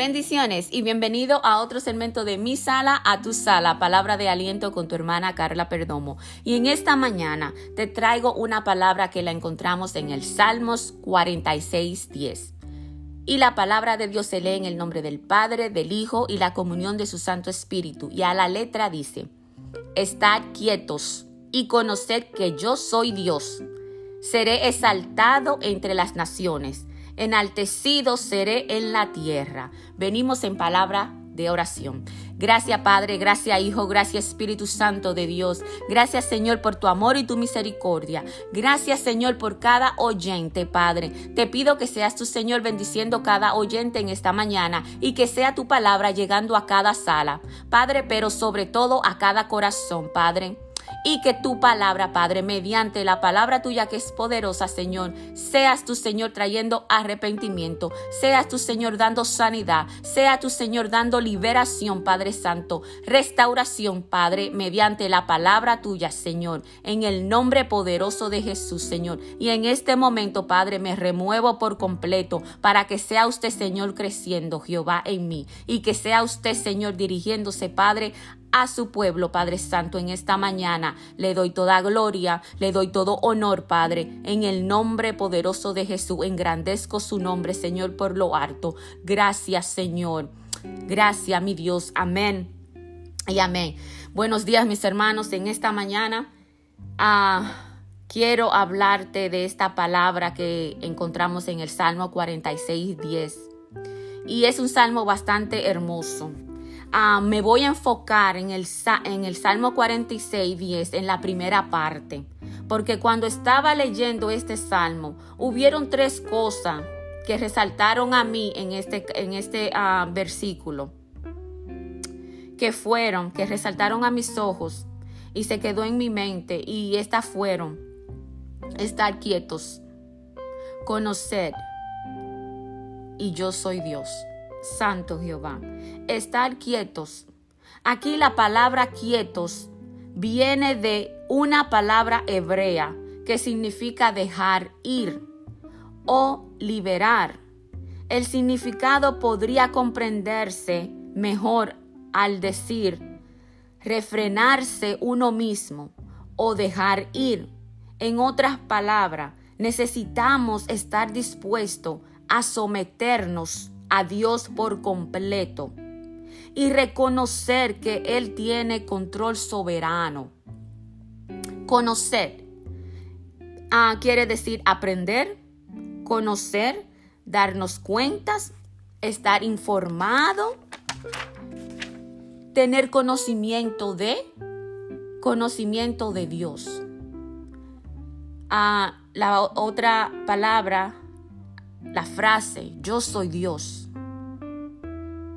Bendiciones y bienvenido a otro segmento de Mi Sala a Tu Sala, palabra de aliento con tu hermana Carla Perdomo. Y en esta mañana te traigo una palabra que la encontramos en el Salmos 46, 10. Y la palabra de Dios se lee en el nombre del Padre, del Hijo y la comunión de su Santo Espíritu. Y a la letra dice, Estad quietos y conoced que yo soy Dios. Seré exaltado entre las naciones enaltecido seré en la tierra. Venimos en palabra de oración. Gracias Padre, gracias Hijo, gracias Espíritu Santo de Dios. Gracias Señor por tu amor y tu misericordia. Gracias Señor por cada oyente, Padre. Te pido que seas tu Señor bendiciendo cada oyente en esta mañana y que sea tu palabra llegando a cada sala. Padre, pero sobre todo a cada corazón, Padre y que tu palabra, Padre, mediante la palabra tuya que es poderosa, Señor, seas tu Señor trayendo arrepentimiento, seas tu Señor dando sanidad, sea tu Señor dando liberación, Padre Santo, restauración, Padre, mediante la palabra tuya, Señor, en el nombre poderoso de Jesús, Señor. Y en este momento, Padre, me remuevo por completo para que sea usted, Señor, creciendo, Jehová, en mí, y que sea usted, Señor, dirigiéndose, Padre, a su pueblo, Padre Santo, en esta mañana. Le doy toda gloria, le doy todo honor, Padre, en el nombre poderoso de Jesús. Engrandezco su nombre, Señor, por lo alto. Gracias, Señor. Gracias, mi Dios. Amén. Y amén. Buenos días, mis hermanos. En esta mañana ah, quiero hablarte de esta palabra que encontramos en el Salmo 46, 10. Y es un salmo bastante hermoso. Ah, me voy a enfocar en el, en el Salmo 46, 10, en la primera parte. Porque cuando estaba leyendo este salmo, hubieron tres cosas que resaltaron a mí en este, en este ah, versículo. Que fueron, que resaltaron a mis ojos y se quedó en mi mente. Y estas fueron, estar quietos, conocer y yo soy Dios. Santo Jehová. Estar quietos. Aquí la palabra quietos viene de una palabra hebrea que significa dejar ir o liberar. El significado podría comprenderse mejor al decir refrenarse uno mismo o dejar ir. En otras palabras, necesitamos estar dispuestos a someternos a Dios por completo y reconocer que Él tiene control soberano. Conocer ah, quiere decir aprender, conocer, darnos cuentas, estar informado, tener conocimiento de, conocimiento de Dios. Ah, la otra palabra la frase yo soy Dios.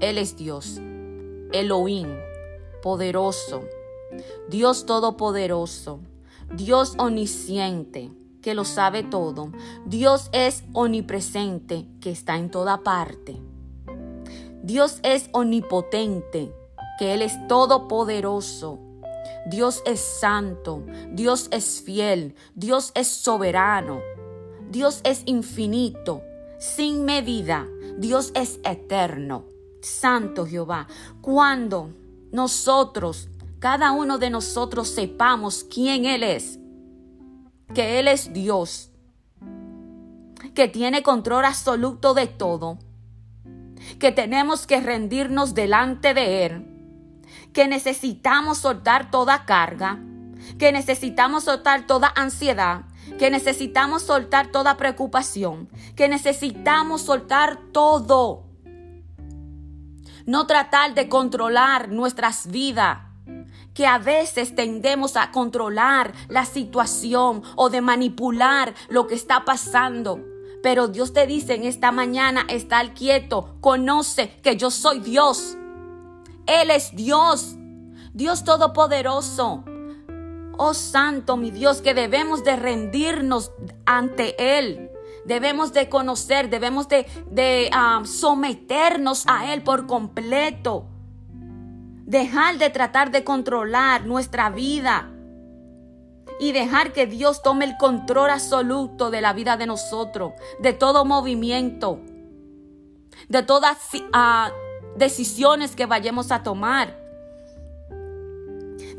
Él es Dios. Elohim, poderoso. Dios todopoderoso. Dios omnisciente, que lo sabe todo. Dios es omnipresente, que está en toda parte. Dios es omnipotente, que Él es todopoderoso. Dios es santo, Dios es fiel, Dios es soberano, Dios es infinito, sin medida. Dios es eterno. Santo Jehová. Cuando nosotros, cada uno de nosotros sepamos quién Él es, que Él es Dios, que tiene control absoluto de todo, que tenemos que rendirnos delante de Él, que necesitamos soltar toda carga, que necesitamos soltar toda ansiedad, que necesitamos soltar toda preocupación, que necesitamos soltar todo. No tratar de controlar nuestras vidas, que a veces tendemos a controlar la situación o de manipular lo que está pasando. Pero Dios te dice en esta mañana, estar quieto, conoce que yo soy Dios. Él es Dios, Dios Todopoderoso. Oh Santo, mi Dios, que debemos de rendirnos ante Él. Debemos de conocer, debemos de, ah, someternos a Él por completo. Dejar de tratar de controlar nuestra vida y dejar que Dios tome el control absoluto de la vida de nosotros, de todo movimiento. de todas uh, decisiones que vayamos a tomar.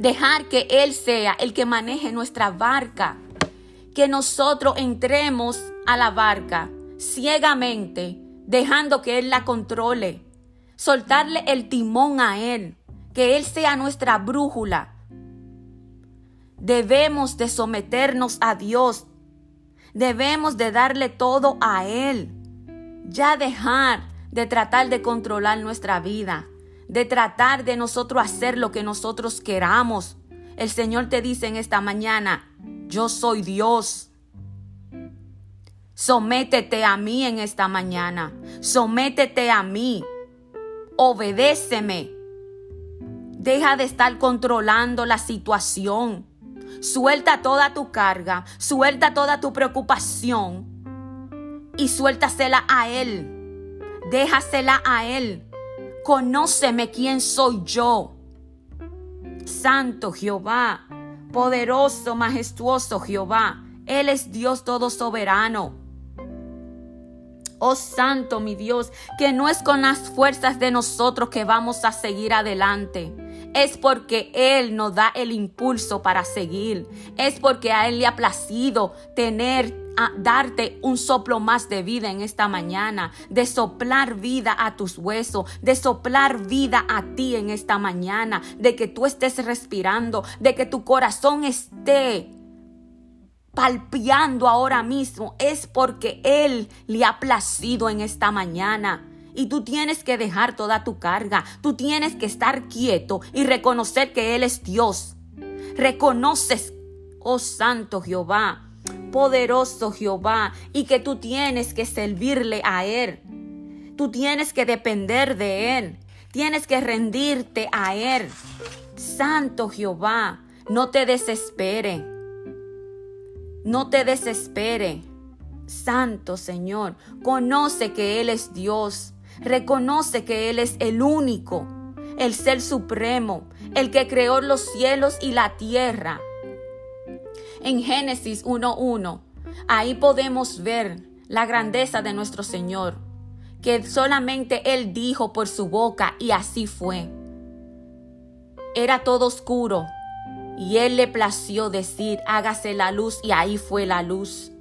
Dejar que Él sea el que maneje nuestra barca. Que nosotros entremos a la barca ciegamente, dejando que Él la controle. Soltarle el timón a Él. Que Él sea nuestra brújula. Debemos de someternos a Dios. Debemos de darle todo a Él. Ya dejar de tratar de controlar nuestra vida, de tratar de nosotros hacer lo que nosotros queramos. El Señor te dice en esta mañana, yo soy Dios. Sométete a mí en esta mañana. Sométete a mí. Obedéceme. Deja de estar controlando la situación. Suelta toda tu carga, suelta toda tu preocupación y suéltasela a Él. Déjasela a Él. Conóceme quién soy yo. Santo Jehová, poderoso, majestuoso Jehová. Él es Dios todo soberano. Oh Santo, mi Dios, que no es con las fuerzas de nosotros que vamos a seguir adelante. Es porque Él nos da el impulso para seguir. Es porque a Él le ha placido tener darte un soplo más de vida en esta mañana, de soplar vida a tus huesos, de soplar vida a ti en esta mañana, de que tú estés respirando, de que tu corazón esté palpeando ahora mismo, es porque Él le ha placido en esta mañana. Y tú tienes que dejar toda tu carga, tú tienes que estar quieto y reconocer que Él es Dios. Reconoces, oh Santo Jehová, poderoso Jehová, y que tú tienes que servirle a Él. Tú tienes que depender de Él. Tienes que rendirte a Él. Santo Jehová, no te desespere. No te desespere. Santo Señor, conoce que Él es Dios. Reconoce que Él es el único, el ser supremo, el que creó los cielos y la tierra en Génesis 1.1. Ahí podemos ver la grandeza de nuestro Señor, que solamente Él dijo por su boca y así fue. Era todo oscuro y Él le plació decir, hágase la luz y ahí fue la luz.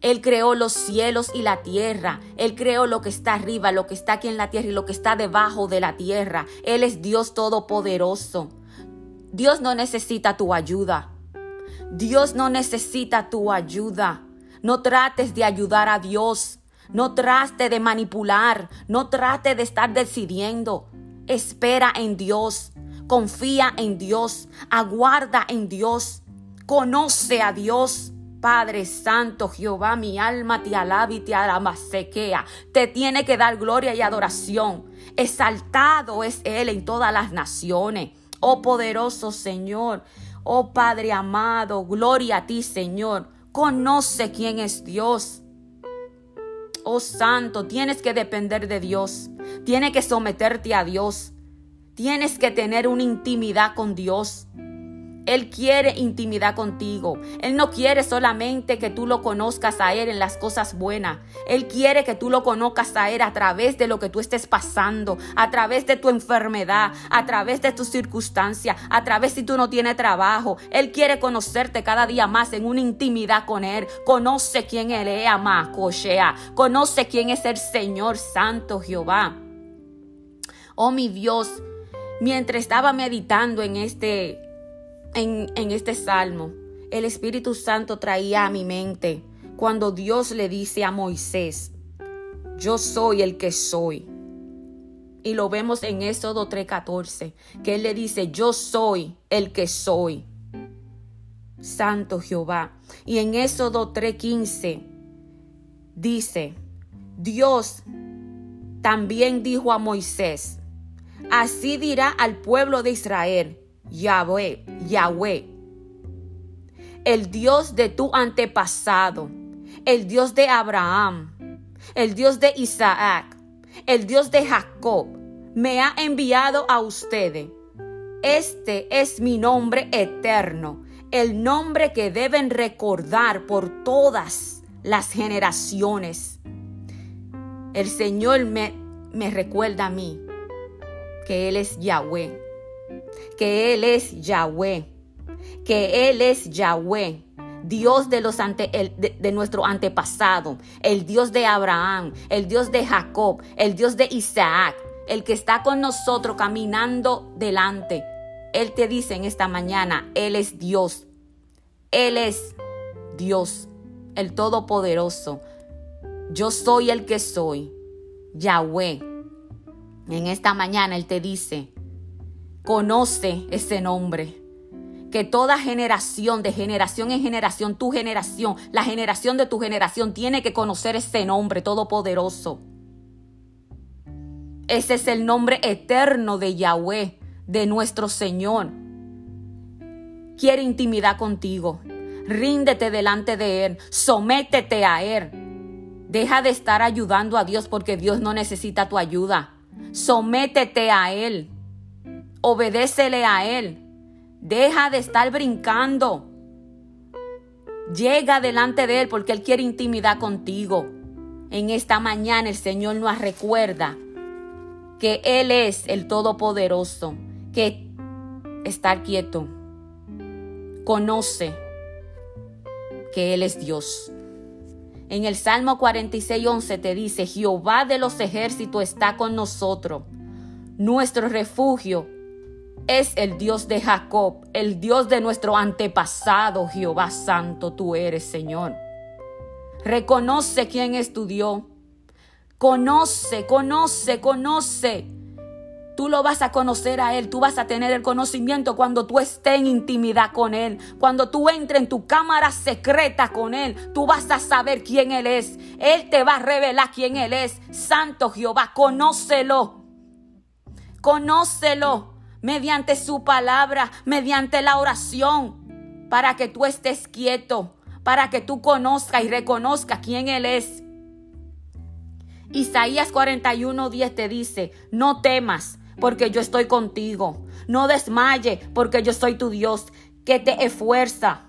Él creó los cielos y la tierra. Él creó lo que está arriba, lo que está aquí en la tierra y lo que está debajo de la tierra. Él es Dios todopoderoso. Dios no necesita tu ayuda. Dios no necesita tu ayuda. No trates de ayudar a Dios. No trate de manipular. No trate de estar decidiendo. Espera en Dios. Confía en Dios. Aguarda en Dios. Conoce a Dios. Padre Santo, Jehová, mi alma te alaba y te sequea. Te tiene que dar gloria y adoración. Exaltado es Él en todas las naciones. Oh poderoso Señor, Oh Padre amado, gloria a ti Señor. Conoce quién es Dios. Oh Santo, tienes que depender de Dios. Tienes que someterte a Dios. Tienes que tener una intimidad con Dios. Él quiere intimidad contigo. Él no quiere solamente que tú lo conozcas a Él en las cosas buenas. Él quiere que tú lo conozcas a Él a través de lo que tú estés pasando, a través de tu enfermedad, a través de tus circunstancias, a través si tú no tienes trabajo. Él quiere conocerte cada día más en una intimidad con Él. Conoce quién Él es, ama, cochea. Conoce quién es el Señor Santo Jehová. Oh mi Dios, mientras estaba meditando en este en, este salmo, el Espíritu Santo traía a mi mente cuando Dios le dice a Moisés, yo soy el que soy. Y lo vemos en Éxodo 3:14, que Él le dice, yo soy el que soy. Santo Jehová. Y en Éxodo 3:15 dice, Dios también dijo a Moisés, así dirá al pueblo de Israel, Yahweh, Yahweh, el Dios de tu antepasado, el Dios de Abraham, el Dios de Isaac, el Dios de Jacob, me ha enviado a ustedes. Este es mi nombre eterno, el nombre que deben recordar por todas las generaciones. el Señor me, me recuerda a mí que Él es Yahweh, que Él es Yahweh, que Él es Yahweh. Dios de, los ante, de, de, nuestro antepasado, el Dios de Abraham, el Dios de Jacob, el Dios de Isaac, el que está con nosotros caminando delante. Él te dice en esta mañana, Él es Dios. Él es Dios, el Todopoderoso. Yo soy el que soy, Yahweh. En esta mañana Él te dice, conoce ese nombre. Que toda generación, de generación en generación, tu generación, la generación de tu generación tiene que conocer ese nombre todopoderoso. Ese es el nombre eterno de Yahweh, de nuestro Señor. Quiere intimidad contigo. Ríndete delante de Él. Sométete a Él. Deja de estar ayudando a Dios porque Dios no necesita tu ayuda. Sométete a Él. Obedécele a Él. Deja de estar brincando. Llega delante de Él porque Él quiere intimidad contigo. En esta mañana el Señor nos recuerda que Él es el Todopoderoso, que estar quieto, conoce que Él es Dios. En el Salmo 46, 11 te dice, Jehová de los ejércitos está con nosotros. Nuestro refugio es el Dios de Jacob, el Dios de nuestro antepasado, Jehová Santo, tú eres, Señor. Reconoce quién es tu Dios. Conoce, conoce, conoce. Tú lo vas a conocer a Él, tú vas a tener el conocimiento cuando tú estés en intimidad con Él, cuando tú entres en tu cámara secreta con Él, tú vas a saber quién Él es. Él te va a revelar quién Él es. Santo Jehová, conócelo. Conócelo mediante su palabra, mediante la oración, para que tú estés quieto, para que tú conozcas y reconozcas quién Él es. Isaías 41:10 te dice, no temas, porque yo estoy contigo. No desmaye, porque yo soy tu Dios, que te esfuerza.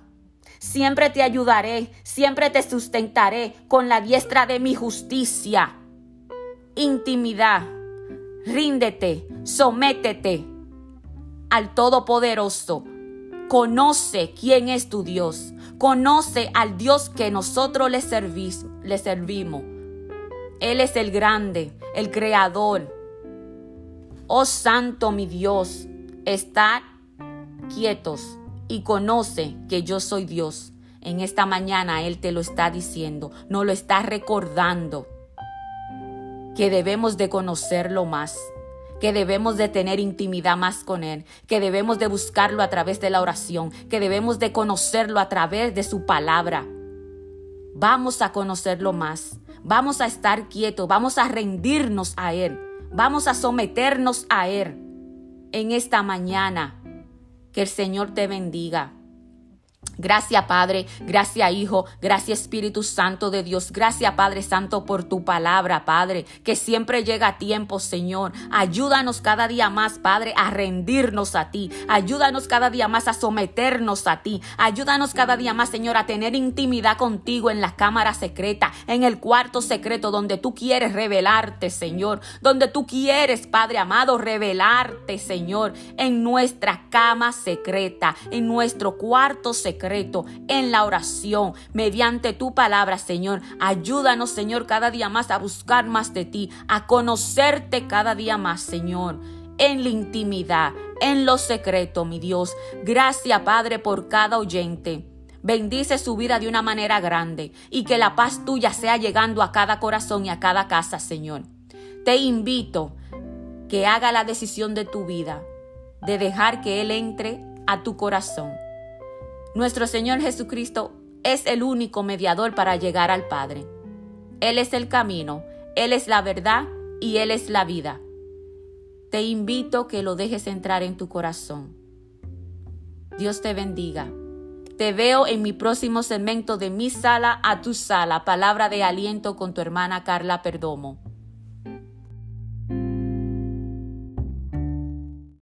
Siempre te ayudaré, siempre te sustentaré con la diestra de mi justicia. Intimidad. Ríndete, sométete al Todopoderoso. Conoce quién es tu Dios. Conoce al Dios que nosotros le, le servimos. Él es el grande, el creador. Oh Santo mi Dios, estad quietos y conoce que yo soy Dios. En esta mañana Él te lo está diciendo, no lo está recordando, que debemos de conocerlo más que debemos de tener intimidad más con Él, que debemos de buscarlo a través de la oración, que debemos de conocerlo a través de su palabra. Vamos a conocerlo más. Vamos a estar quietos, vamos a rendirnos a Él, vamos a someternos a Él en esta mañana. Que el Señor te bendiga. Gracias Padre, gracias Hijo, gracias Espíritu Santo de Dios, gracias Padre Santo por tu palabra, Padre, que siempre llega a tiempo, Señor. Ayúdanos cada día más, Padre, a rendirnos a ti. Ayúdanos cada día más a someternos a ti. Ayúdanos cada día más, Señor, a tener intimidad contigo en la cámara secreta, en el cuarto secreto donde tú quieres revelarte, Señor, donde tú quieres, Padre amado, revelarte, Señor, en nuestra cama secreta, en nuestro cuarto secreto en la oración, mediante tu palabra, Señor. Ayúdanos, Señor, cada día más a buscar más de ti, a conocerte cada día más, Señor en la intimidad, en lo secreto, mi Dios. Gracias, Padre, por cada oyente. Bendice su vida de una manera grande y que la paz tuya sea llegando a cada corazón y a cada casa, Señor. Te invito que haga la decisión de tu vida, de dejar que Él entre a tu corazón nuestro Señor Jesucristo es el único mediador para llegar al Padre. Él es el camino, Él es la verdad y Él es la vida. Te invito que lo dejes entrar en tu corazón. Dios te bendiga. Te veo en mi próximo segmento de Mi Sala a tu Sala, palabra de aliento con tu hermana Carla Perdomo.